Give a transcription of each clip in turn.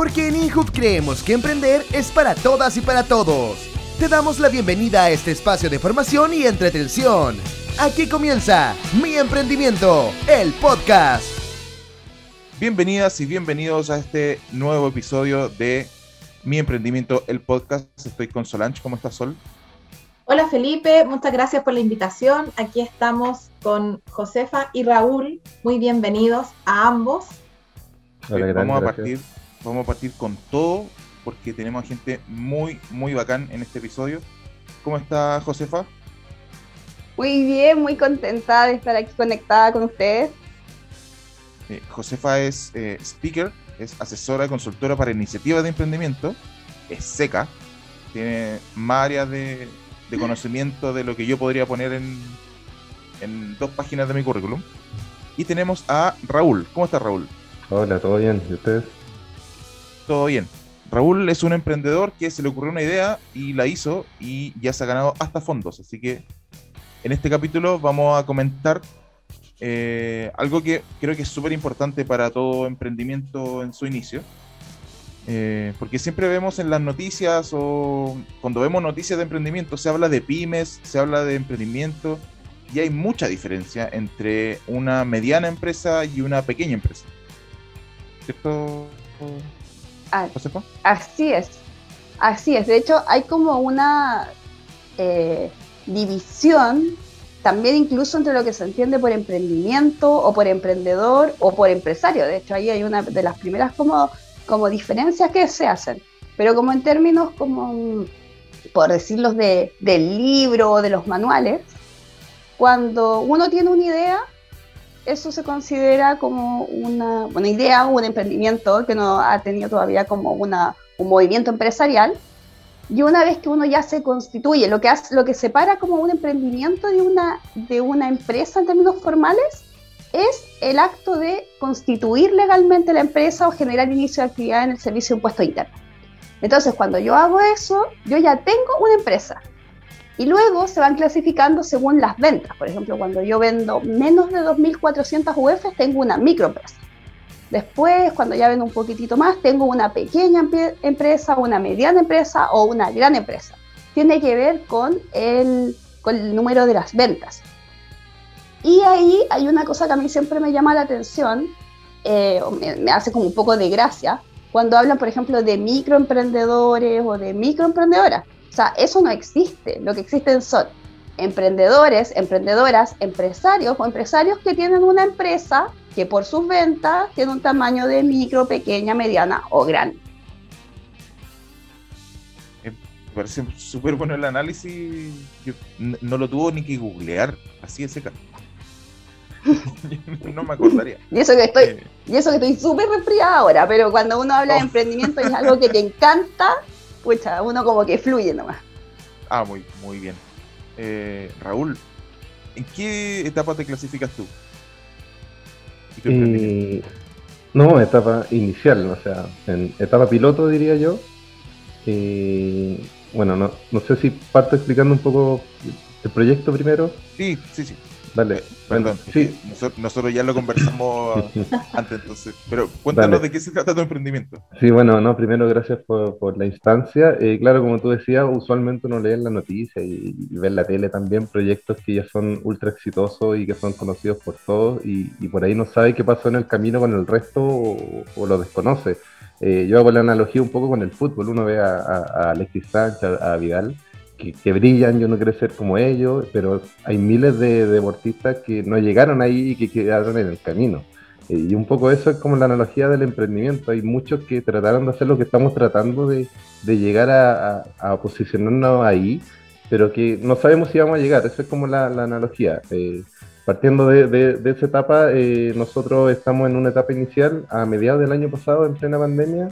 Porque en Inhub creemos que emprender es para todas y para todos. Te damos la bienvenida a este espacio de formación y entretención. Aquí comienza Mi Emprendimiento, el podcast. Bienvenidas y bienvenidos a este nuevo episodio de Mi Emprendimiento, el podcast. Estoy con Solange. ¿Cómo estás, Sol? Hola Felipe, muchas gracias por la invitación. Aquí estamos con Josefa y Raúl. Muy bienvenidos a ambos. Hola, vamos, a partir, vamos a partir con todo porque tenemos gente muy, muy bacán en este episodio. ¿Cómo está Josefa? Muy bien, muy contenta de estar aquí conectada con ustedes. Eh, Josefa es eh, speaker, es asesora y consultora para iniciativas de emprendimiento, es seca, tiene más áreas de, de conocimiento de lo que yo podría poner en, en dos páginas de mi currículum. Y tenemos a Raúl. ¿Cómo está Raúl? Hola, ¿todo bien? ¿Y ustedes? Todo bien. Raúl es un emprendedor que se le ocurrió una idea y la hizo y ya se ha ganado hasta fondos. Así que en este capítulo vamos a comentar eh, algo que creo que es súper importante para todo emprendimiento en su inicio, eh, porque siempre vemos en las noticias o cuando vemos noticias de emprendimiento se habla de pymes, se habla de emprendimiento y hay mucha diferencia entre una mediana empresa y una pequeña empresa. ¿Cierto, ah, Así es, así es. De hecho, hay como una eh, división también incluso entre lo que se entiende por emprendimiento o por emprendedor o por empresario. De hecho, ahí hay una de las primeras como como diferencias que se hacen, pero como en términos como, por decirlos de, del libro o de los manuales, cuando uno tiene una idea, eso se considera como una, una idea o un emprendimiento que no ha tenido todavía como una, un movimiento empresarial. Y una vez que uno ya se constituye, lo que, hace, lo que separa como un emprendimiento de una, de una empresa en términos formales es el acto de constituir legalmente la empresa o generar inicio de actividad en el servicio de impuesto interno. Entonces, cuando yo hago eso, yo ya tengo una empresa. Y luego se van clasificando según las ventas. Por ejemplo, cuando yo vendo menos de 2.400 UF, tengo una microempresa. Después, cuando ya vendo un poquitito más, tengo una pequeña empresa, una mediana empresa o una gran empresa. Tiene que ver con el, con el número de las ventas. Y ahí hay una cosa que a mí siempre me llama la atención, eh, me, hace como un poco de gracia, cuando hablan, por ejemplo, de microemprendedores o de microemprendedoras. O sea, eso no existe. Lo que existen son emprendedores, emprendedoras, empresarios o empresarios que tienen una empresa que por sus ventas tiene un tamaño de micro, pequeña, mediana o grande. Eh, me parece súper bueno el análisis. no lo tuvo ni que googlear, así de seca. no me acordaría. Y eso que estoy, eh. y eso que estoy súper resfriada ahora, pero cuando uno habla de oh. emprendimiento es algo que te encanta, pucha, uno como que fluye nomás. Ah, muy, muy bien. Eh, Raúl, ¿en qué etapa te clasificas tú? Eh, no, etapa inicial, o sea, en etapa piloto diría yo. bueno, no, no sé si parto explicando un poco el proyecto primero. Sí, sí, sí. Dale. Perdón, sí. nosotros, ya lo conversamos antes, entonces. Pero cuéntanos de qué se trata tu emprendimiento. Sí, bueno, no, primero gracias por, la instancia. Eh, claro, como tú decías, usualmente uno lee en la noticia y, ve en la tele también proyectos que ya son ultra exitosos y que son conocidos por todos y, por ahí no sabe qué pasó en el camino con el resto o, lo desconoce. Eh, yo hago la analogía un poco con el fútbol. Uno ve a, a Alexis Sánchez, a Vidal que, brillan, yo no quiero ser como ellos, pero hay miles de deportistas que no llegaron ahí y que quedaron en el camino. Eh, y un poco eso es como la analogía del emprendimiento. Hay muchos que trataron de hacer lo que estamos tratando de, llegar a, posicionarnos ahí, pero que no sabemos si vamos a llegar. Esa es como la, analogía. Eh, partiendo de, de, esa etapa, eh, nosotros estamos en una etapa inicial a mediados del año pasado, en plena pandemia,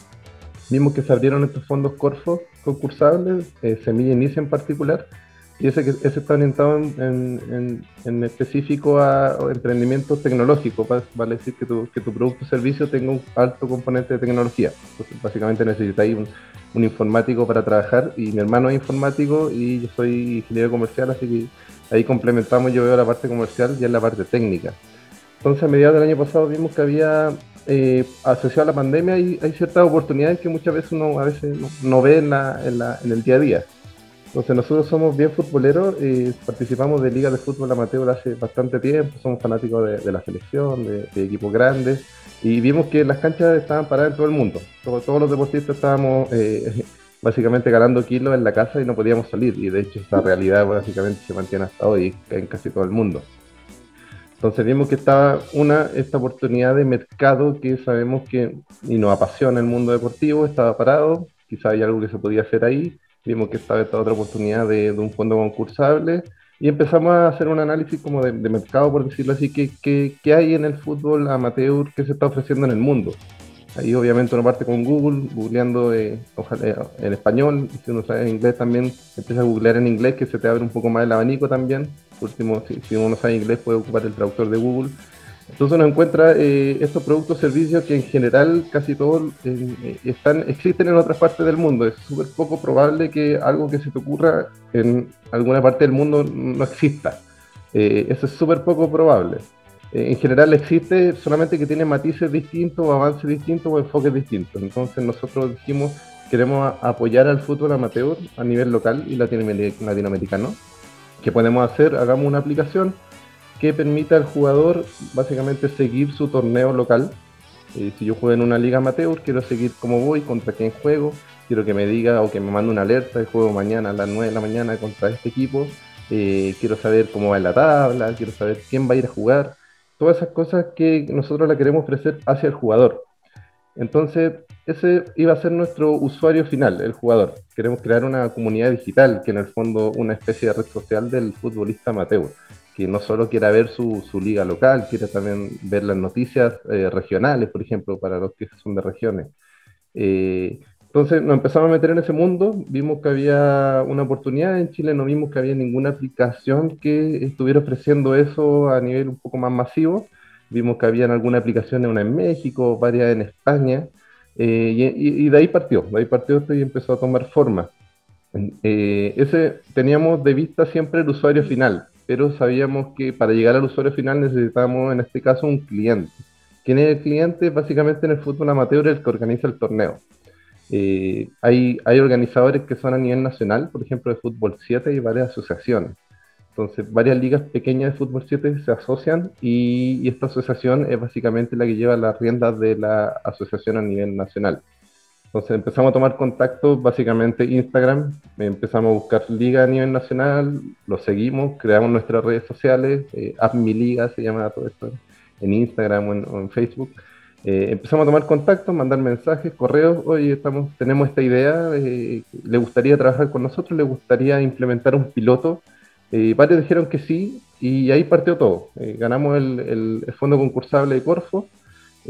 Vimos que se abrieron estos fondos Corfo concursables, eh, Semilla Inicia en particular, y ese, ese está orientado en, en, específico a emprendimientos tecnológicos, vale decir que tu, que tu producto o servicio tenga un alto componente de tecnología. básicamente necesitáis un, un, informático para trabajar, y mi hermano es informático y yo soy ingeniero comercial, así que ahí complementamos, yo veo la parte comercial y en la parte técnica. Entonces a mediados del año pasado vimos que había eh, asociado a la pandemia, hay, ciertas oportunidades que muchas veces uno a veces no, ve en, la, en, la, el día a día. Entonces nosotros somos bien futboleros, eh, participamos de ligas de fútbol amateur hace bastante tiempo, somos fanáticos de, la selección, de, equipos grandes, y vimos que las canchas estaban paradas en todo el mundo. todos los deportistas estábamos eh, básicamente ganando kilos en la casa y no podíamos salir, y de hecho esta realidad básicamente se mantiene hasta hoy en casi todo el mundo. Entonces vimos que estaba una, esta oportunidad de mercado que sabemos que y nos apasiona el mundo deportivo, estaba parado, quizá hay algo que se podía hacer ahí, vimos que estaba esta otra oportunidad de, un fondo concursable y empezamos a hacer un análisis como de, mercado, por decirlo así, que, que, hay en el fútbol amateur que se está ofreciendo en el mundo. Ahí obviamente uno parte con Google, googleando eh, eh, en español, si uno sabe inglés también, empieza a googlear en inglés que se te abre un poco más el abanico también. Último, si, si uno sabe inglés puede ocupar el traductor de Google entonces uno encuentra eh, estos productos, servicios que en general casi todos eh, están, existen en otras partes del mundo. Es súper poco probable que algo que se te ocurra en alguna parte del mundo no exista. Eh, eso es súper poco probable. en general existe, solamente que tiene matices distintos, avances distintos o enfoques distintos. Entonces nosotros dijimos, queremos apoyar al fútbol amateur a nivel local y latinoamericano. ¿Qué podemos hacer? Hagamos una aplicación que permita al jugador básicamente seguir su torneo local. Eh, si yo juego en una liga amateur, quiero seguir cómo voy, contra quién juego, quiero que me diga o que me mande una alerta juego mañana a las 9 de la mañana contra este equipo, eh, quiero saber cómo va la tabla, quiero saber quién va a ir a jugar, todas esas cosas que nosotros la queremos ofrecer hacia el jugador. Entonces, ese iba a ser nuestro usuario final, el jugador. Queremos crear una comunidad digital, que en el fondo una especie de red social del futbolista amateur que no solo quiera ver su, su liga local, quiere también ver las noticias eh, regionales, por ejemplo, para los que son de regiones. Eh, entonces nos empezamos a meter en ese mundo, vimos que había una oportunidad en Chile, no vimos que había ninguna aplicación que estuviera ofreciendo eso a nivel un poco más masivo, vimos que había alguna aplicación una en México, varias en España, eh, y, y, de ahí partió, de ahí partió esto y empezó a tomar forma. ese teníamos de vista siempre el usuario final, pero sabíamos que para llegar al usuario final necesitábamos en este caso un cliente. ¿Quién es el cliente? Básicamente en el fútbol amateur el que organiza el torneo. Eh, hay, hay organizadores que son a nivel nacional, por ejemplo de Fútbol 7 y varias asociaciones. Entonces, varias ligas pequeñas de Fútbol 7 se asocian y, esta asociación es básicamente la que lleva las riendas de la asociación a nivel nacional. Entonces empezamos a tomar contacto, básicamente Instagram, empezamos a buscar liga a nivel nacional, lo seguimos, creamos nuestras redes sociales, eh, se llama todo esto, en Instagram o en, Facebook. Eh, empezamos a tomar contacto, mandar mensajes, correos, oye, estamos, tenemos esta idea, eh, le gustaría trabajar con nosotros, le gustaría implementar un piloto. Eh, varios dijeron que sí y ahí partió todo. ganamos el, el fondo concursable de Corfo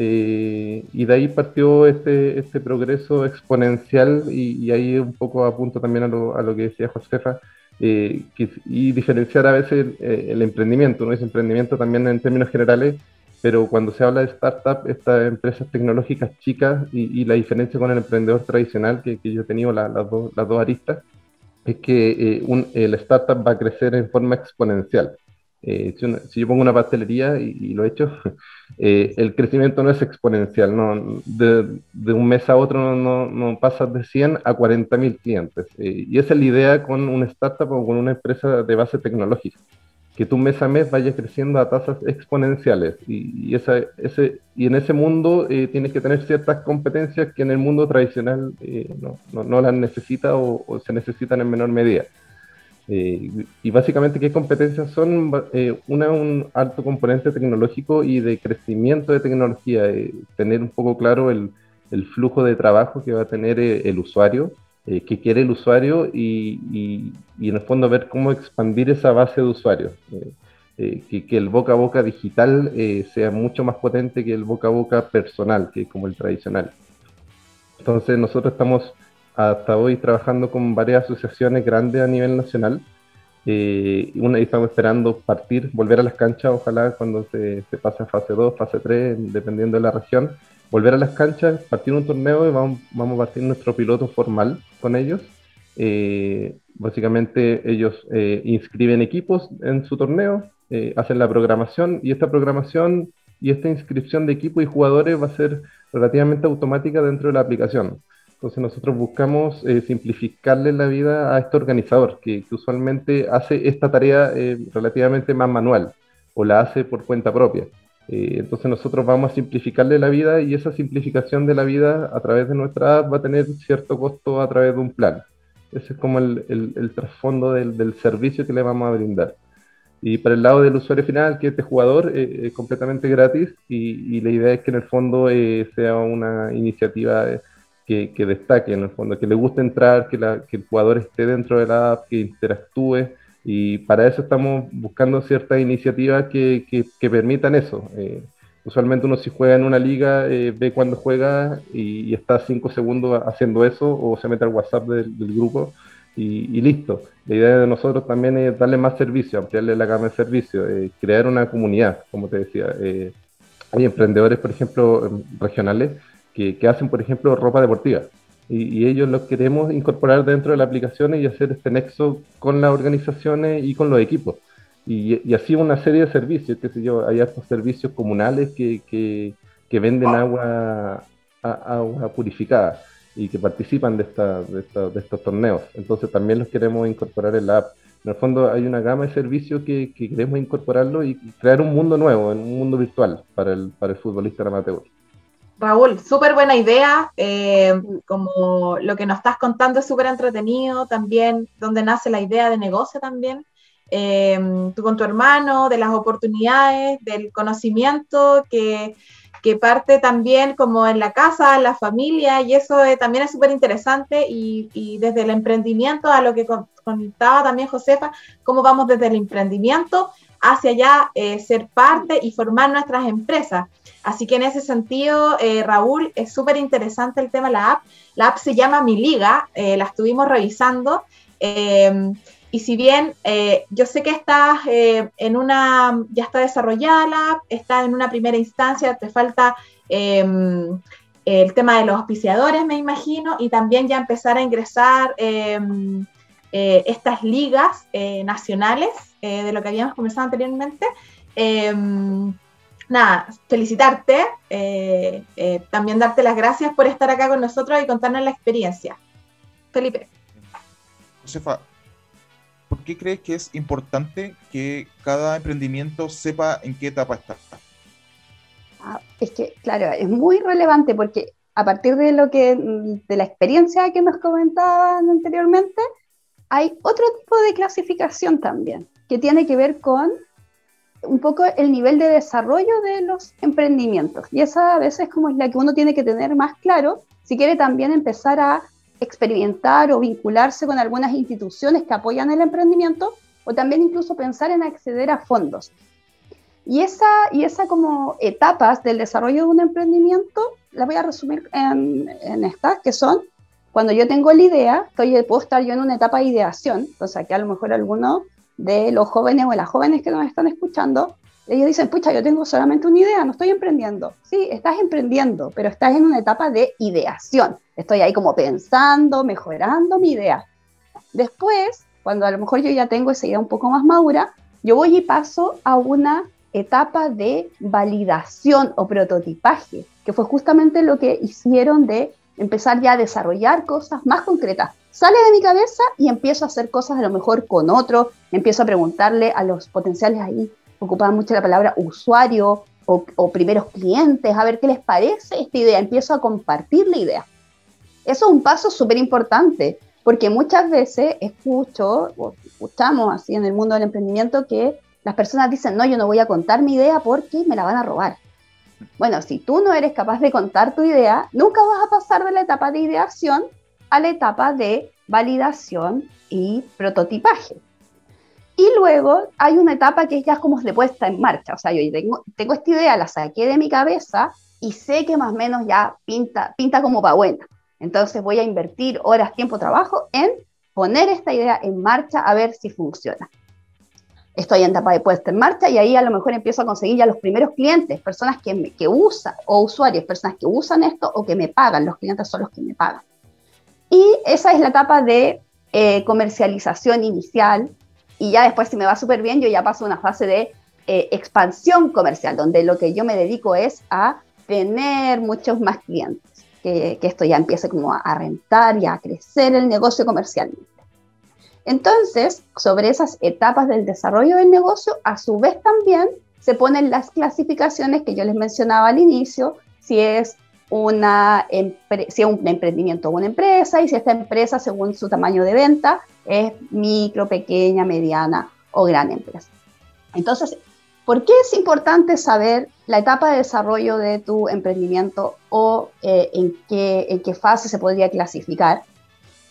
eh, y de ahí partió este, este progreso exponencial y, ahí un poco apunto también a lo, a lo que decía Josefa, eh, y diferenciar a veces el, emprendimiento, ¿no? Es emprendimiento también en términos generales, pero cuando se habla de startup, estas empresas tecnológicas chicas y, la diferencia con el emprendedor tradicional que, que yo he tenido las, dos, las dos aristas, es que eh, un, el startup va a crecer en forma exponencial. Eh, si, yo pongo una pastelería y, lo he hecho, eh, el crecimiento no es exponencial, no, de, de un mes a otro no, no, pasas de 100 a 40 mil clientes. Eh, y esa es la idea con una startup o con una empresa de base tecnológica, que tú mes a mes vayas creciendo a tasas exponenciales. Y, y, esa, ese, y en ese mundo tienes que tener ciertas competencias que en el mundo tradicional no, no, las necesita o, o se necesitan en menor medida. Eh, y básicamente, ¿qué competencias son? Eh, una, un alto componente tecnológico y de crecimiento de tecnología, eh, tener un poco claro el, el, flujo de trabajo que va a tener el usuario, qué quiere el usuario y, y, y, en el fondo ver cómo expandir esa base de usuarios. Que, que, el boca a boca digital sea mucho más potente que el boca a boca personal, que como el tradicional. Entonces nosotros estamos hasta hoy trabajando con varias asociaciones grandes a nivel nacional. Eh, una, y estamos esperando partir, volver a las canchas, ojalá cuando se, se pase a fase 2, fase 3, dependiendo de la región, volver a las canchas, partir un torneo y vamos, a partir nuestro piloto formal con ellos. Eh, básicamente ellos eh, inscriben equipos en su torneo, hacen la programación y esta programación y esta inscripción de equipo y jugadores va a ser relativamente automática dentro de la aplicación. Entonces nosotros buscamos eh, simplificarle la vida a este organizador, que, usualmente hace esta tarea eh, relativamente más manual o la hace por cuenta propia. Eh, entonces nosotros vamos a simplificarle la vida y esa simplificación de la vida a través de nuestra app va a tener cierto costo a través de un plan. Ese es como el, trasfondo del, servicio que le vamos a brindar. Y para el lado del usuario final, que este jugador, eh, es completamente gratis y, y, la idea es que en el fondo eh, sea una iniciativa que, que, destaque, en el fondo, que le guste entrar, que, que el jugador esté dentro de la app, que interactúe y para eso estamos buscando ciertas iniciativas que, que, permitan eso. Eh, usualmente uno si juega en una liga eh, ve cuando juega y, está cinco segundos haciendo eso o se mete al WhatsApp del, grupo y, listo. La idea de nosotros también es darle más servicio, ampliarle la gama de servicios, eh, crear una comunidad, como te decía. hay emprendedores, por ejemplo, regionales que, que hacen, por ejemplo, ropa deportiva y, ellos los queremos incorporar dentro de las aplicaciones y hacer este nexo con las organizaciones y con los equipos. Y, y así una serie de servicios, qué sé yo, hay estos servicios comunales que, que, que venden agua, agua purificada y que participan de, esta, de, de, estos torneos. Entonces también los queremos incorporar en la app. En el fondo hay una gama de servicios que, que queremos incorporarlo y crear un mundo nuevo, un mundo virtual para el, para el futbolista amateur. Raúl, súper buena idea. Eh, como lo que nos estás contando es súper entretenido, también donde nace la idea de negocio también. Eh, tú con tu hermano, de las oportunidades, del conocimiento que, parte también como en la casa, en la familia, y eso eh, también es súper interesante. Y, desde el emprendimiento, a lo que contaba también Josefa, cómo vamos desde el emprendimiento hacia allá ser parte y formar nuestras empresas. Así que en ese sentido, eh, Raúl, es súper interesante el tema de la app. La app se llama Mi Liga, eh, la estuvimos revisando. Eh, y si bien yo sé que estás en una, ya está desarrollada la app, está en una primera instancia, te falta em, el tema de los auspiciadores, me imagino, y también ya empezar a ingresar em, estas ligas nacionales de lo que habíamos comenzado anteriormente. Nada, felicitarte, eh, eh, también darte las gracias por estar acá con nosotros y contarnos la experiencia. Felipe. Josefa, ¿por qué crees que es importante que cada emprendimiento sepa en qué etapa está? Ah, es que, claro, es muy relevante porque a partir de lo que, de la experiencia que nos comentaban anteriormente, hay otro tipo de clasificación también, que tiene que ver con un poco el nivel de desarrollo de los emprendimientos. Y esa a veces como es la que uno tiene que tener más claro si quiere también empezar a experimentar o vincularse con algunas instituciones que apoyan el emprendimiento o también incluso pensar en acceder a fondos. Y esa, y esa como etapas del desarrollo de un emprendimiento, las voy a resumir en, estas, que son cuando yo tengo la idea, estoy, puedo estar yo en una etapa de ideación, sea que a lo mejor alguno de los jóvenes o las jóvenes que nos están escuchando, ellos dicen, pucha, yo tengo solamente una idea, no estoy emprendiendo. Sí, estás emprendiendo, pero estás en una etapa de ideación. Estoy ahí como pensando, mejorando mi idea. Después, cuando a lo mejor yo ya tengo esa idea un poco más madura, yo voy y paso a una etapa de validación o prototipaje, que fue justamente lo que hicieron de empezar ya a desarrollar cosas más concretas. Sale de mi cabeza y empiezo a hacer cosas a lo mejor con otro, empiezo a preguntarle a los potenciales ahí, ocupaban mucho la palabra usuario o, primeros clientes, a ver qué les parece esta idea, empiezo a compartir la idea. Eso es un paso súper importante, porque muchas veces escucho, o escuchamos así en el mundo del emprendimiento, que las personas dicen, no, yo no voy a contar mi idea porque me la van a robar. Bueno, si tú no eres capaz de contar tu idea, nunca vas a pasar de la etapa de ideación a la etapa de validación y prototipaje. Y luego hay una etapa que es ya como de puesta en marcha. O sea, yo tengo, tengo esta idea, la saqué de mi cabeza y sé que más o menos ya pinta, pinta como para buena. Entonces voy a invertir horas, tiempo, trabajo en poner esta idea en marcha a ver si funciona estoy en etapa de puesta en marcha y ahí a lo mejor empiezo a conseguir ya los primeros clientes, personas que, que usan, o usuarios, personas que usan esto o que me pagan, los clientes son los que me pagan. Y esa es la etapa de eh, comercialización inicial y ya después si me va súper bien yo ya paso a una fase de eh, expansión comercial, donde lo que yo me dedico es a tener muchos más clientes, que, esto ya empiece como a, rentar y a crecer el negocio comercialmente. Entonces, sobre esas etapas del desarrollo del negocio, a su vez también se ponen las clasificaciones que yo les mencionaba al inicio, si es una si es un emprendimiento o una empresa y si esta empresa, según su tamaño de venta, es micro, pequeña, mediana o gran empresa. Entonces, ¿por qué es importante saber la etapa de desarrollo de tu emprendimiento o eh, en, qué, en qué fase se podría clasificar?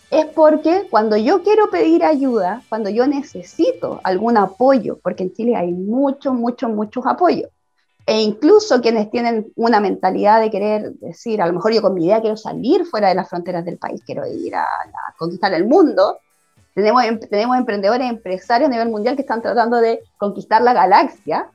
Es porque cuando yo quiero pedir ayuda, cuando yo necesito algún apoyo, porque en Chile hay muchos, muchos, muchos apoyos, e incluso quienes tienen una mentalidad de querer decir, a lo mejor yo con mi idea quiero salir fuera de las fronteras del país, quiero ir a, conquistar el mundo. Tenemos, em, tenemos emprendedores, empresarios a nivel mundial que están tratando de conquistar la galaxia.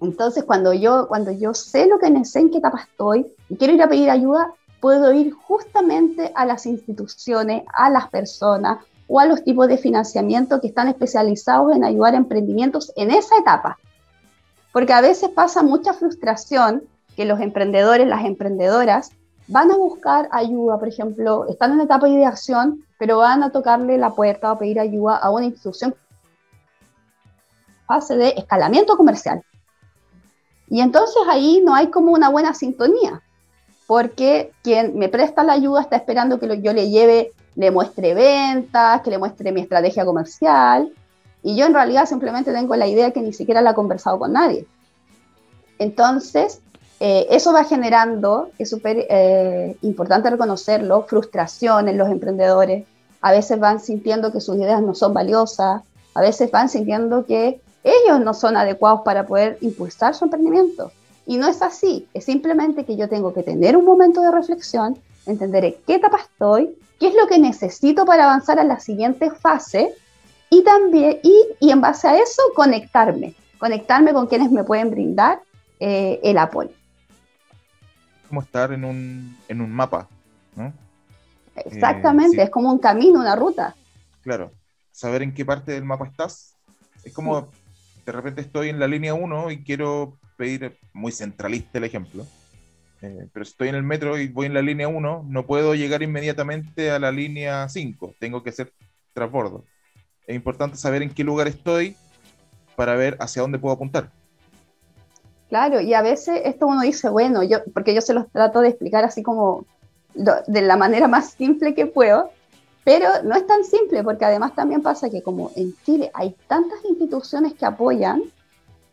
Entonces, cuando yo, cuando yo sé lo que necesito, en qué etapa estoy y quiero ir a pedir ayuda, puedo ir justamente a las instituciones, a las personas o a los tipos de financiamiento que están especializados en ayudar a emprendimientos en esa etapa porque a veces pasa mucha frustración que los emprendedores, las emprendedoras, van a buscar ayuda, por ejemplo, están en etapa de ideación, pero van a tocarle la puerta o pedir ayuda a una institución fase de escalamiento comercial. Y entonces ahí no hay como una buena sintonía, porque quien me presta la ayuda está esperando que yo le lleve, le muestre ventas, que le muestre mi estrategia comercial, y yo en realidad simplemente tengo la idea que ni siquiera la he conversado con nadie. Entonces, eh, eso va generando, es súper eh, importante reconocerlo, frustración en los emprendedores. A veces van sintiendo que sus ideas no son valiosas, a veces van sintiendo que ellos no son adecuados para poder impulsar su emprendimiento. Y no es así, es simplemente que yo tengo que tener un momento de reflexión, entender en qué etapa estoy, qué es lo que necesito para avanzar a la siguiente fase y también, y, y en base a eso, conectarme, conectarme con quienes me pueden brindar eh, el apoyo. Como estar en un, en un mapa, ¿no? Exactamente, eh, es como un camino, una ruta. Claro, saber en qué parte del mapa estás. Es como, de repente estoy en la línea 1 y quiero pedir, muy centralista el ejemplo, eh, pero estoy en el metro y voy en la línea 1, no puedo llegar inmediatamente a la línea 5, tengo que hacer transbordo es importante saber en qué lugar estoy para ver hacia dónde puedo apuntar. Claro, y a veces esto uno dice, bueno, yo, porque yo se los trato de explicar así como de la manera más simple que puedo, pero no es tan simple, porque además también pasa que como en Chile hay tantas instituciones que apoyan,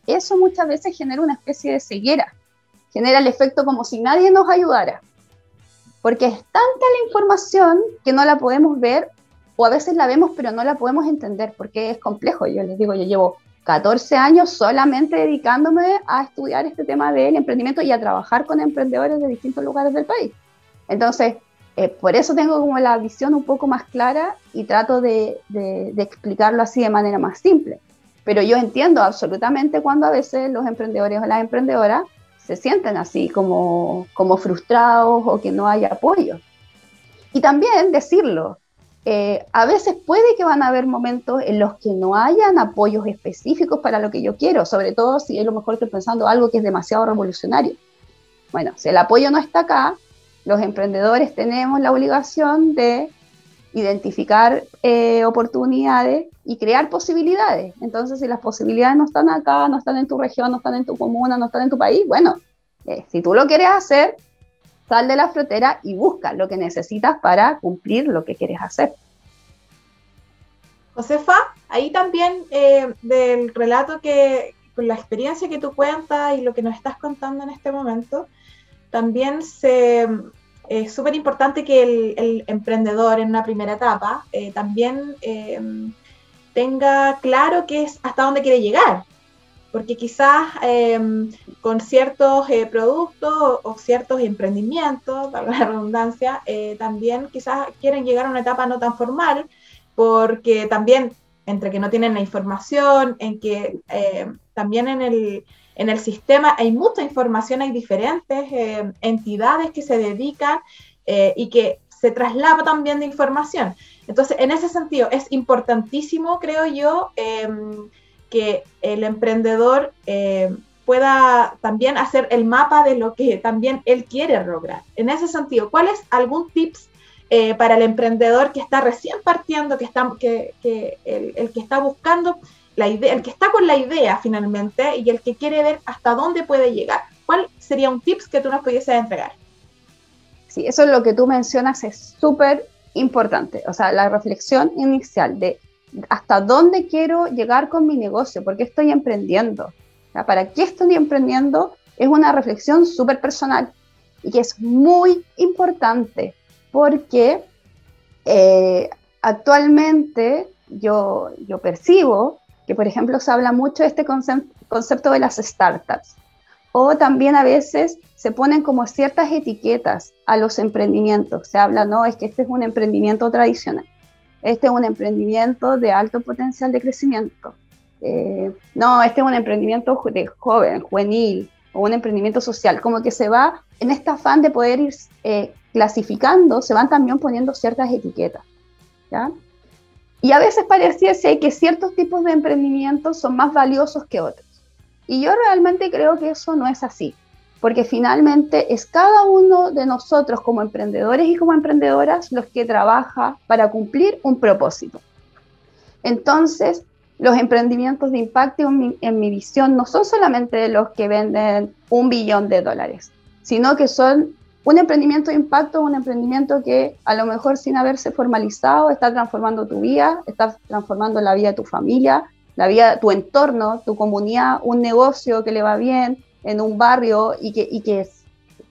eso muchas veces genera una especie de ceguera, genera el efecto como si nadie nos ayudara, porque es tanta la información que no la podemos ver o a veces la vemos pero no la podemos entender porque es complejo. Yo les digo, yo llevo 14 años solamente dedicándome a estudiar este tema del emprendimiento y a trabajar con emprendedores de distintos lugares del país. Entonces, eh, por eso tengo como la visión un poco más clara y trato de, de, explicarlo así de manera más simple. Pero yo entiendo absolutamente cuando a veces los emprendedores o las emprendedoras se sienten así como, como frustrados o que no hay apoyo. Y también decirlo, eh, a veces puede que van a haber momentos en los que no hayan apoyos específicos para lo que yo quiero, sobre todo si a lo mejor estoy pensando algo que es demasiado revolucionario. Bueno, si el apoyo no está acá, los emprendedores tenemos la obligación de identificar eh, oportunidades y crear posibilidades. Entonces, si las posibilidades no están acá, no están en tu región, no están en tu comuna, no están en tu país, bueno, eh, si tú lo quieres hacer, sal de la frontera y busca lo que necesitas para cumplir lo que quieres hacer. Josefa, ahí también eh, del relato que, con la experiencia que tú cuentas y lo que nos estás contando en este momento, también se, es súper importante que el, emprendedor en una primera etapa eh, también eh, tenga claro qué es hasta dónde quiere llegar porque quizás em, con ciertos eh, productos o, ciertos emprendimientos, para la redundancia, eh, también quizás quieren llegar a una etapa no tan formal, porque también entre que no tienen la información, en que eh, también en el, en el sistema hay mucha información, hay diferentes entidades que se dedican y que se traslada también de información. Entonces, en ese sentido, es importantísimo, creo yo, em, que el emprendedor eh, pueda también hacer el mapa de lo que también él quiere lograr. En ese sentido, ¿cuál es algún tips eh, para el emprendedor que está recién partiendo, que está, que, el, que está buscando la idea, el que está con la idea finalmente y el que quiere ver hasta dónde puede llegar? ¿Cuál sería un tips que tú nos pudieses entregar? Sí, eso es lo que tú mencionas, es súper importante. O sea, la reflexión inicial de hasta dónde quiero llegar con mi negocio, por qué estoy emprendiendo, ¿para qué estoy emprendiendo? Es una reflexión súper personal y que es muy importante porque eh, actualmente yo, yo percibo que, por ejemplo, se habla mucho de este concepto de las startups o también a veces se ponen como ciertas etiquetas a los emprendimientos. Se habla, no, es que este es un emprendimiento tradicional, este es un emprendimiento de alto potencial de crecimiento, eh, no, este es un emprendimiento de joven, juvenil, o un emprendimiento social, como que se va en este afán de poder ir eh, clasificando, se van también poniendo ciertas etiquetas. ¿ya? Y a veces pareciese que ciertos tipos de emprendimientos son más valiosos que otros. Y yo realmente creo que eso no es así, porque finalmente es cada uno de nosotros como emprendedores y como emprendedoras los que trabaja para cumplir un propósito. Entonces, los emprendimientos de impacto en mi, visión no son solamente los que venden un billón de dólares, sino que son un emprendimiento de impacto, un emprendimiento que a lo mejor sin haberse formalizado está transformando tu vida, está transformando la vida de tu familia, la vida, tu entorno, tu comunidad, un negocio que le va bien en un barrio y que, y que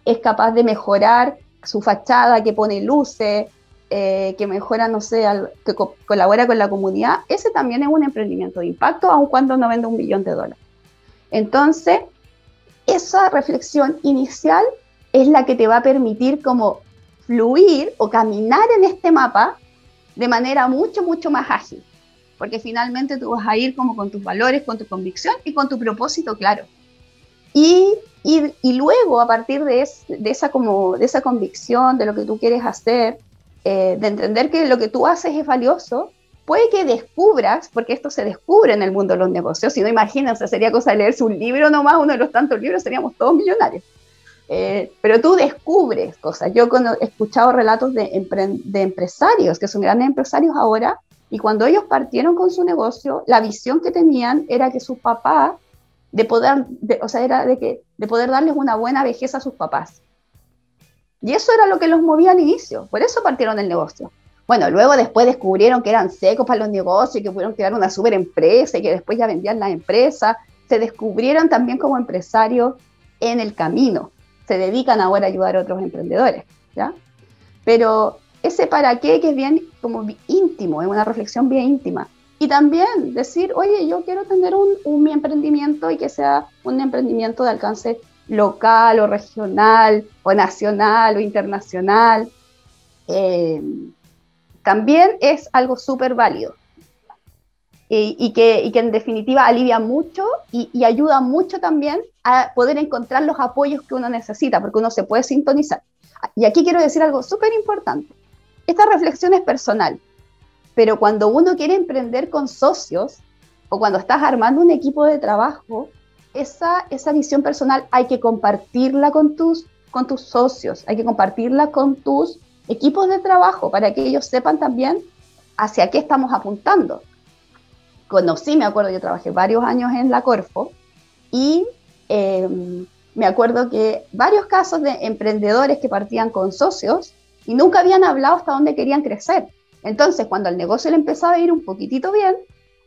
es, capaz de mejorar su fachada, que pone luces, eh, que mejora, no sé, que colabora con la comunidad, ese también es un emprendimiento de impacto, aun cuando no vende un billón de dólares. Entonces, esa reflexión inicial es la que te va a permitir como fluir o caminar en este mapa de manera mucho, mucho más ágil, porque finalmente tú vas a ir como con tus valores, con tu convicción y con tu propósito claro. Y, y, luego, a partir de, esa como, de esa convicción, de lo que tú quieres hacer, eh, de entender que lo que tú haces es valioso, puede que descubras, porque esto se descubre en el mundo de los negocios, si no imagínense, sería cosa de leerse un libro nomás, uno de los tantos libros, seríamos todos millonarios. Eh, pero tú descubres cosas. Yo he escuchado relatos de, de empresarios, que son grandes empresarios ahora, y cuando ellos partieron con su negocio, la visión que tenían era que sus papás, de poder, o sea, era de, que, de poder darles una buena vejez a sus papás. Y eso era lo que los movía al inicio, por eso partieron del negocio. Bueno, luego después descubrieron que eran secos para los negocios y que pudieron crear una super empresa y que después ya vendían la empresa. Se descubrieron también como empresarios en el camino. Se dedican ahora a ayudar a otros emprendedores, ¿ya? Pero ese para qué que es bien como íntimo, es una reflexión bien íntima. Y también decir, oye, yo quiero tener un, un mi emprendimiento y que sea un emprendimiento de alcance local o regional o nacional o internacional, eh, también es algo súper válido. Y, que, en definitiva alivia mucho y, ayuda mucho también a poder encontrar los apoyos que uno necesita, porque uno se puede sintonizar. Y aquí quiero decir algo súper importante. Esta reflexión es personal, pero cuando uno quiere emprender con socios o cuando estás armando un equipo de trabajo, esa, esa visión personal hay que compartirla con tus, con tus socios, hay que compartirla con tus equipos de trabajo para que ellos sepan también hacia qué estamos apuntando. Conocí, me acuerdo, yo trabajé varios años en la Corfo y em, me acuerdo que varios casos de emprendedores que partían con socios y nunca habían hablado hasta dónde querían crecer. Entonces, cuando el negocio le empezaba a ir un poquitito bien,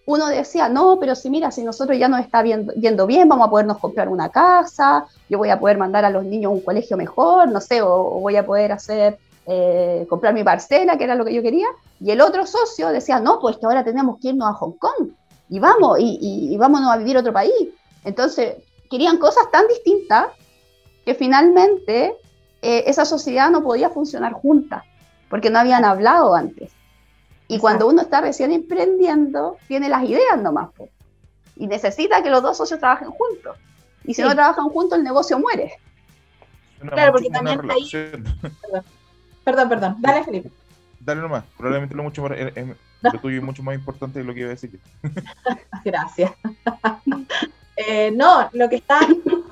uno decía, no, pero si mira, si nosotros ya nos está viendo, bien, vamos a podernos comprar una casa, yo voy a poder mandar a los niños a un colegio mejor, no sé, o, voy a poder hacer, eh, comprar mi parcela, que era lo que yo quería. Y el otro socio decía, no, pues que ahora tenemos que irnos a Hong Kong y vamos, y, y, vámonos a vivir a otro país. Entonces, querían cosas tan distintas que finalmente eh, esa sociedad no podía funcionar junta, porque no habían hablado antes. Y cuando uno está recién emprendiendo, tiene las ideas nomás. Y necesita que los dos socios trabajen juntos. Y si no trabajan juntos, el negocio muere. claro, porque también ahí... Perdón. perdón, perdón. Dale, Felipe. Dale nomás. Probablemente lo mucho más... lo tuyo es mucho más importante de lo que iba a decir. Gracias. Eh, no, lo que está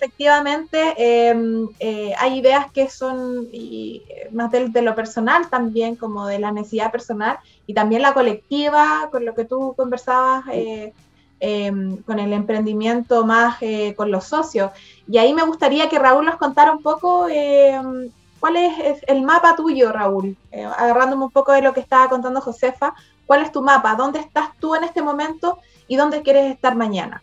efectivamente, em, eh, hay ideas que son y, más de, lo personal también, como de la necesidad personal, y también la colectiva, con lo que tú conversabas, eh, em, con el emprendimiento más con los socios. Y ahí me gustaría que Raúl nos contara un poco em, cuál es el mapa tuyo, Raúl, agarrándome un poco de lo que estaba contando Josefa, cuál es tu mapa, dónde estás tú en este momento y dónde quieres estar mañana.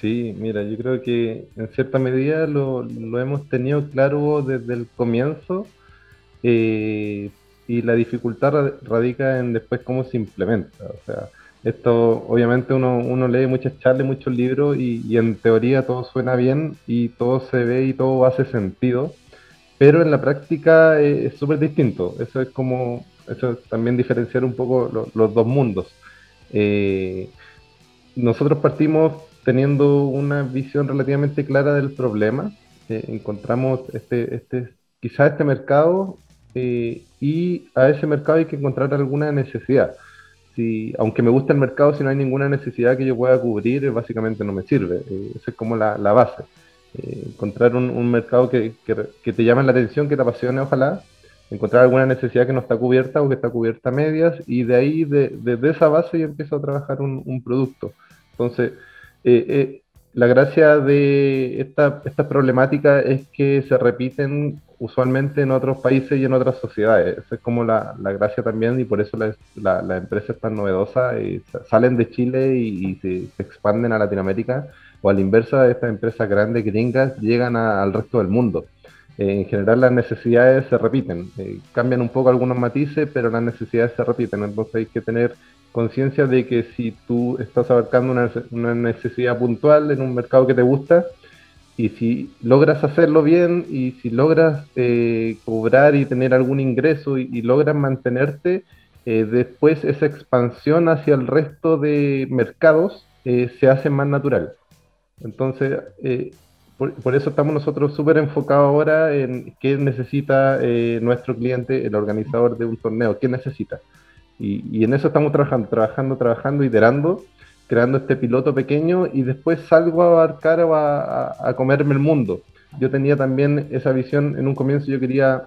Sí, mira, yo creo que en cierta medida lo, hemos tenido claro desde el comienzo eh, y la dificultad radica en después cómo se implementa. O sea, esto obviamente uno, lee muchas charlas, muchos libros y, en teoría todo suena bien y todo se ve y todo hace sentido, pero en la práctica eh, es súper distinto. Eso es como, eso es también diferenciar un poco los dos mundos. Eh, nosotros partimos teniendo una visión relativamente clara del problema. Eh, encontramos este, este, quizá este mercado eh, y a ese mercado hay que encontrar alguna necesidad. Si, aunque me gusta el mercado, si no hay ninguna necesidad que yo pueda cubrir, eh, básicamente no me sirve. esa es como la, la base. encontrar un, mercado que, que, te llame la atención, que te apasione, ojalá. Encontrar alguna necesidad que no está cubierta o que está cubierta a medias y de ahí, de, de, esa base, yo empiezo a trabajar un, un producto. Entonces, eh, eh, la gracia de esta, esta, problemática es que se repiten usualmente en otros países y en otras sociedades. Esa es como la, la gracia también y por eso la, la, empresa es tan novedosa. Y salen de Chile y, se, expanden a Latinoamérica o a la inversa, estas empresas grandes, gringas, llegan al resto del mundo. Eh, en general las necesidades se repiten, cambian un poco algunos matices, pero las necesidades se repiten, entonces hay que tener conciencia de que si tú estás abarcando una, necesidad puntual en un mercado que te gusta, y si logras hacerlo bien y si logras eh, cobrar y tener algún ingreso y, logras mantenerte, eh, después esa expansión hacia el resto de mercados eh, se hace más natural. Entonces, por, por, eso estamos nosotros súper enfocados ahora en qué necesita nuestro cliente, el organizador de un torneo, qué necesita. Y, en eso estamos trabajando, trabajando, trabajando, iterando, creando este piloto pequeño y después salgo a abarcar o a, comerme el mundo. Yo tenía también esa visión en un comienzo, yo quería,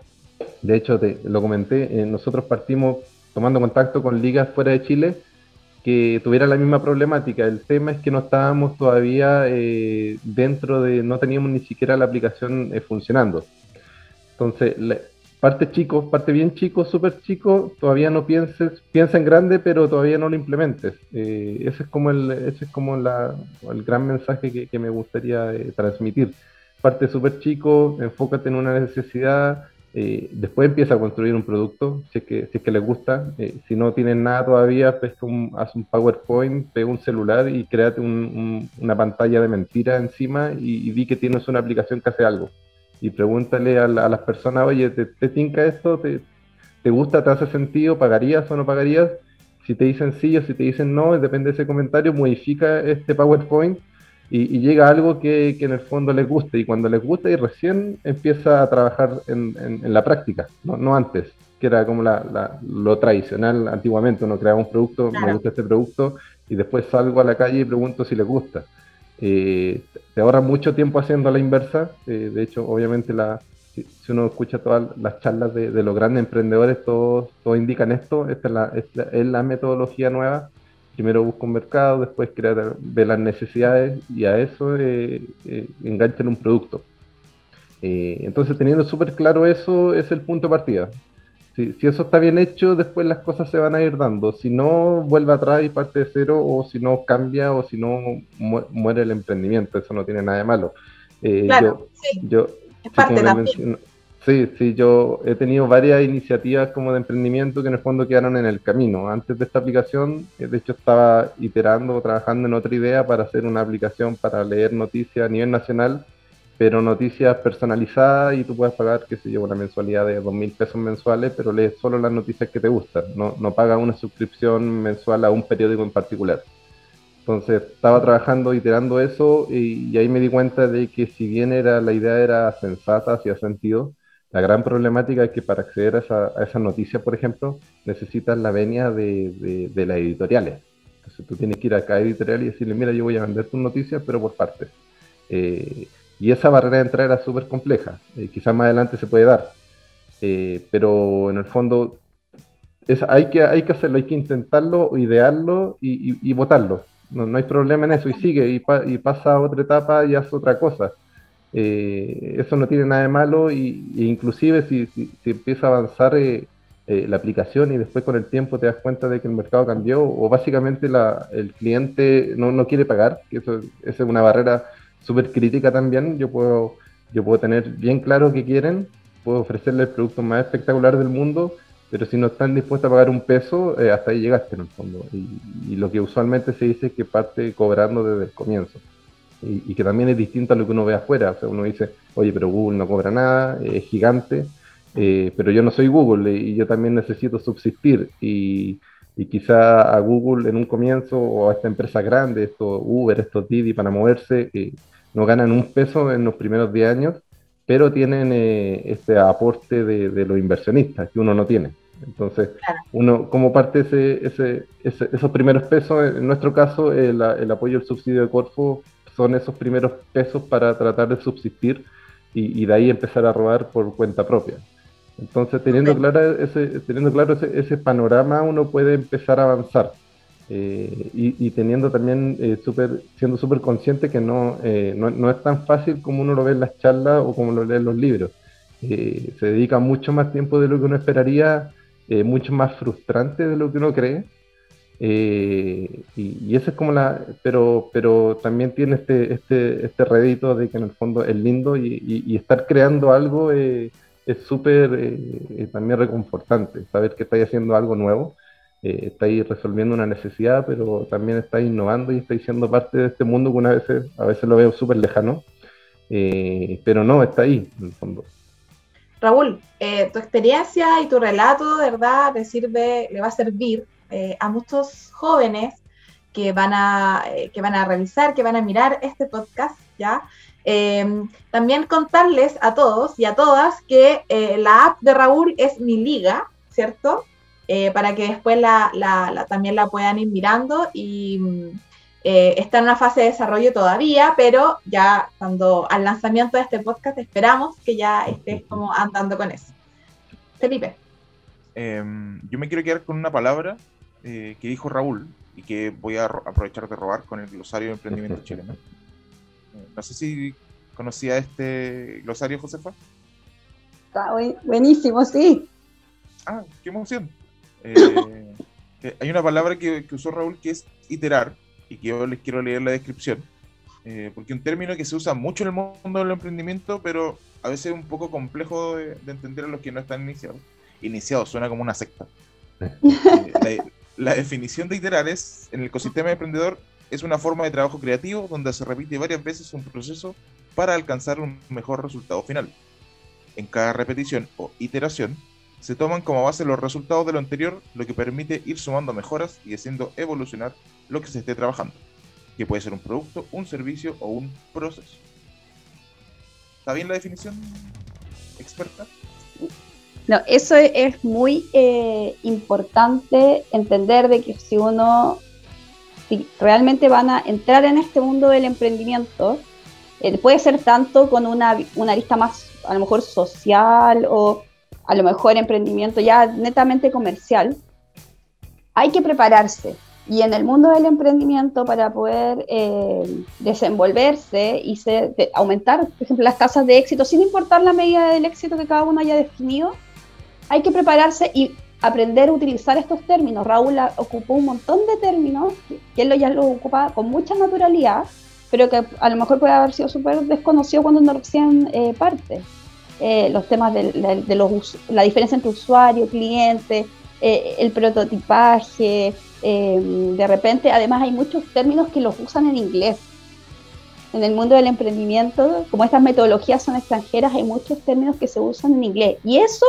de hecho te lo comenté, eh, nosotros partimos tomando contacto con ligas fuera de Chile que tuvieran la misma problemática. El tema es que no estábamos todavía eh, dentro de, no teníamos ni siquiera la aplicación eh, funcionando. Entonces, parte chico, parte bien chico, súper chico, todavía no pienses, piensa en grande, pero todavía no lo implementes. Eh, ese es como el, ese es como la, el gran mensaje que, me gustaría eh, transmitir. Parte súper chico, enfócate en una necesidad, eh, después empieza a construir un producto, si es que, si es que les gusta. si no tienes nada todavía, pues un, haz un PowerPoint, pega un celular y créate una pantalla de mentira encima y, y di que tienes una aplicación que hace algo y pregúntale a, las personas, oye, ¿te, te tinca esto? ¿Te, ¿Te, gusta? ¿Te hace sentido? ¿Pagarías o no pagarías? Si te dicen sí o si te dicen no, depende de ese comentario, modifica este PowerPoint y, llega algo que, que, en el fondo les guste. Y cuando les gusta y recién empieza a trabajar en, en, la práctica, no, no, antes, que era como la, lo tradicional antiguamente. Uno creaba un producto, me gusta este producto, y después salgo a la calle y pregunto si les gusta. Eh, te ahorra mucho tiempo haciendo la inversa. Eh, de hecho, obviamente, la, si, uno escucha todas las charlas de, los grandes emprendedores, todos, todos indican esto. Esta es la, es la, metodología nueva. Primero busca un mercado, después crea, ve las necesidades y a eso eh, eh un producto. entonces, teniendo súper claro eso, es el punto de partida. Si, si, eso está bien hecho, después las cosas se van a ir dando. Si no, vuelve atrás y parte de cero, o si no, cambia, o si no, muere el emprendimiento. Eso no tiene nada de malo. Eh, claro, sí. Yo, es parte también. Sí, sí, yo he tenido varias iniciativas como de emprendimiento que en el fondo quedaron en el camino. Antes de esta aplicación, eh, de hecho estaba iterando, trabajando en otra idea para hacer una aplicación para leer noticias a nivel nacional pero noticias personalizadas y tú puedes pagar, qué sé yo, una mensualidad de dos mil pesos mensuales, pero lees solo las noticias que te gustan, no, no pagas una suscripción mensual a un periódico en particular. Entonces estaba trabajando, iterando eso y, ahí me di cuenta de que si bien era la idea era sensata, hacía sentido, La gran problemática es que para acceder a esa, a esa noticia, por ejemplo, necesitas la venia de, de, las editoriales. Entonces tú tienes que ir a cada editorial y decirle, mira, yo voy a vender tus noticias, pero por partes. Eh, y esa barrera de entrada era súper compleja. Eh, quizás más adelante se puede dar. Eh, pero en el fondo es, hay, que, hay que hacerlo, hay que intentarlo, idearlo y, y, votarlo. No, no, hay problema en eso y sigue y, pasa a otra etapa y hace otra cosa. Eh, eso no tiene nada de malo y, e inclusive si, si, empieza a avanzar la aplicación y después con el tiempo te das cuenta de que el mercado cambió o básicamente la, el cliente no, no, quiere pagar, que eso, esa es una barrera súper crítica también, yo puedo, yo puedo tener bien claro qué quieren, puedo ofrecerle el producto más espectacular del mundo, pero si no están dispuestos a pagar un peso, hasta ahí llegaste en el fondo. Y, lo que usualmente se dice es que parte cobrando desde el comienzo y, que también es distinto a lo que uno ve afuera. O sea, uno dice, oye, pero Google no cobra nada, es gigante, eh, pero yo no soy Google y yo también necesito subsistir. Y, y, quizá a Google en un comienzo o a esta empresa grande, esto Uber, estos Didi para moverse, eh, no ganan un peso en los primeros 10 años, pero tienen eh, este aporte de, de, los inversionistas que uno no tiene. Entonces, uno, como parte ese, ese, esos primeros pesos, en nuestro caso, el, el apoyo del subsidio de Corfo son esos primeros pesos para tratar de subsistir y, de ahí empezar a robar por cuenta propia. Entonces, teniendo, ese, teniendo claro ese, panorama, uno puede empezar a avanzar. Eh, y, teniendo también, eh, super, siendo súper consciente que eh, no, no, es tan fácil como uno lo ve en las charlas o como lo lee en los libros. se dedica mucho más tiempo de lo que uno esperaría, mucho más frustrante de lo que uno cree. Eh, y, eso es como la, pero, pero también tiene este, este, este rédito de que en el fondo es lindo y, estar creando algo eh, es súper eh, también reconfortante, saber que estáis haciendo algo nuevo, estáis resolviendo una necesidad, pero también estáis innovando y estáis siendo parte de este mundo que una vez, a veces lo veo súper lejano, pero no, está ahí en el fondo. Raúl, tu experiencia y tu relato, de verdad, te sirve, le va a servir eh, a muchos jóvenes que van, a, eh, que van a revisar, que van a mirar este podcast, ¿ya? Em, también contarles a todos y a todas que eh, la app de Raúl es mi liga, ¿cierto? para que después la, la, también la puedan ir mirando y está en una fase de desarrollo todavía, pero ya cuando al lanzamiento de este podcast esperamos que ya estés como andando con eso. Felipe. Em, yo me quiero quedar con una palabra eh, que dijo Raúl y que voy a aprovechar de robar con el glosario de emprendimiento chileno. Eh, no sé si conocía este glosario, Josefa. Está buenísimo, sí. Ah, qué emoción. Eh, hay una palabra que, usó Raúl que es iterar y que yo les quiero leer la descripción. porque un término que se usa mucho en el mundo del emprendimiento, pero a veces es un poco complejo de, entender a los que no están iniciados. Iniciados suena como una secta. La definición de iterar es, en el ecosistema emprendedor, es una forma de trabajo creativo donde se repite varias veces un proceso para alcanzar un mejor resultado final. En cada repetición o iteración, se toman como base los resultados de lo anterior, lo que permite ir sumando mejoras y haciendo evolucionar lo que se esté trabajando, que puede ser un producto, un servicio o un proceso. ¿Está bien la definición experta? No, eso es muy eh, importante entender de que si uno, si realmente van a entrar en este mundo del emprendimiento, eh, puede ser tanto con una, una lista más, a lo mejor social o a lo mejor emprendimiento ya netamente comercial, hay que prepararse. Y en el mundo del emprendimiento, para poder eh, desenvolverse y aumentar, por ejemplo, las tasas de éxito, sin importar la medida del éxito que cada uno haya definido, hay que prepararse y aprender a utilizar estos términos. Raúl ocupó un montón de términos que él ya lo ocupa con mucha naturalidad, pero que a lo mejor puede haber sido súper desconocido cuando no recién eh, parte. Eh, los temas de, los, la diferencia entre usuario, cliente, eh, el prototipaje, de repente, además hay muchos términos que los usan en inglés. En el mundo del emprendimiento, como estas metodologías son extranjeras, hay muchos términos que se usan en inglés. Y eso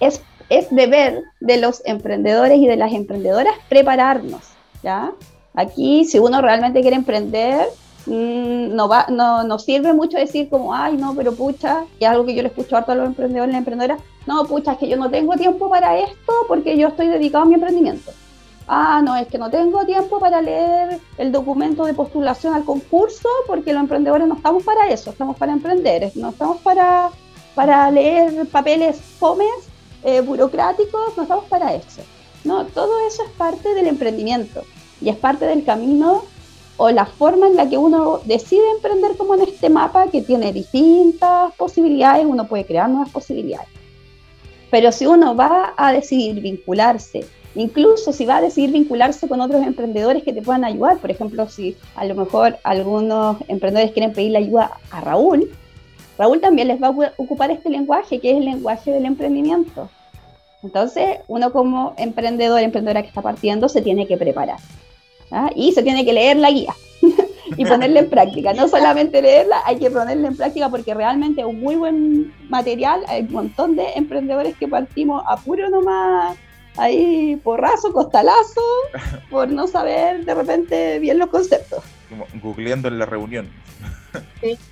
es, es deber de los emprendedores y de las emprendedoras prepararnos, ¿ya? Aquí, si uno realmente quiere emprender, mm, no, va, no, no sirve mucho decir como, ay, no, pero pucha, y es algo que yo le escucho a todos los emprendedores y las emprendedoras, no, pucha, es que yo no tengo tiempo para esto porque yo estoy dedicado a mi emprendimiento. Ah, no, es que no tengo tiempo para leer el documento de postulación al concurso porque los emprendedores no estamos para eso, estamos para emprender, no estamos para, para leer papeles fomes, eh, burocráticos, no estamos para eso. No, todo eso es parte del emprendimiento y es parte del camino o la forma en la que uno decide emprender como en este mapa que tiene distintas posibilidades, uno puede crear nuevas posibilidades. Pero si uno va a decidir vincularse, incluso si va a decidir vincularse con otros emprendedores que te puedan ayudar, por ejemplo, si a lo mejor algunos emprendedores quieren pedirle ayuda a Raúl, Raúl también les va a ocupar este lenguaje, que es el lenguaje del emprendimiento. Entonces, uno como emprendedor, emprendedora que está partiendo, se tiene que preparar. ¿ah? Y se tiene que leer la guía y ponerla en práctica. No solamente leerla, hay que ponerla en práctica porque realmente es un muy buen material. Hay un montón de emprendedores que partimos a puro nomás, ahí porrazo, costalazo, por no saber de repente bien los conceptos. Como googleando en la reunión.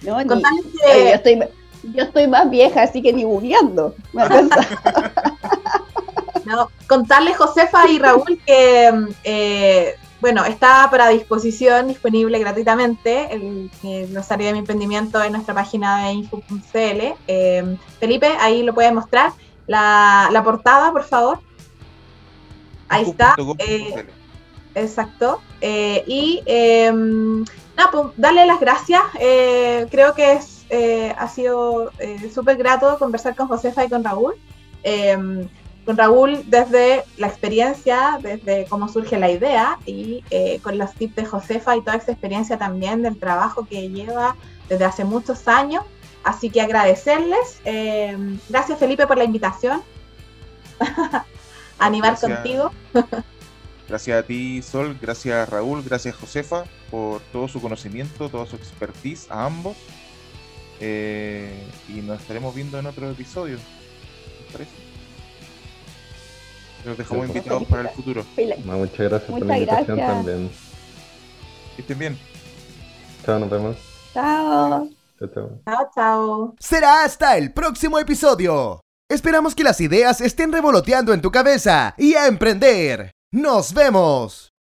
yo, estoy, yo estoy más vieja, así que ni googleando. no, contarle Josefa y Raúl que eh, bueno, está para disposición, disponible gratuitamente, el, glosario de mi emprendimiento en nuestra página de info.cl. Eh, Felipe, ahí lo puedes mostrar. La, portada, por favor. Ahí está. Eh, exacto. Eh, y em, nada, pues darle las gracias. creo que es, ha sido súper grato conversar con Josefa y con Raúl. Em, con Raúl desde la experiencia, desde cómo surge la idea y eh, con los tips de Josefa y toda esa experiencia también del trabajo que lleva desde hace muchos años. Así que agradecerles. Eh, gracias Felipe por la invitación. Animar contigo. gracias a ti Sol, gracias Raúl, gracias Josefa por todo su conocimiento, toda su expertise a ambos. Eh, y nos estaremos viendo en otro episodio. parece? Los dejamos invitados para el futuro. muchas gracias por la invitación también. Que estén bien. Chao, nos vemos. Chao. Chao, chao. Chao, chao. Será hasta el próximo episodio. Esperamos que las ideas estén revoloteando en tu cabeza y a emprender. ¡Nos vemos!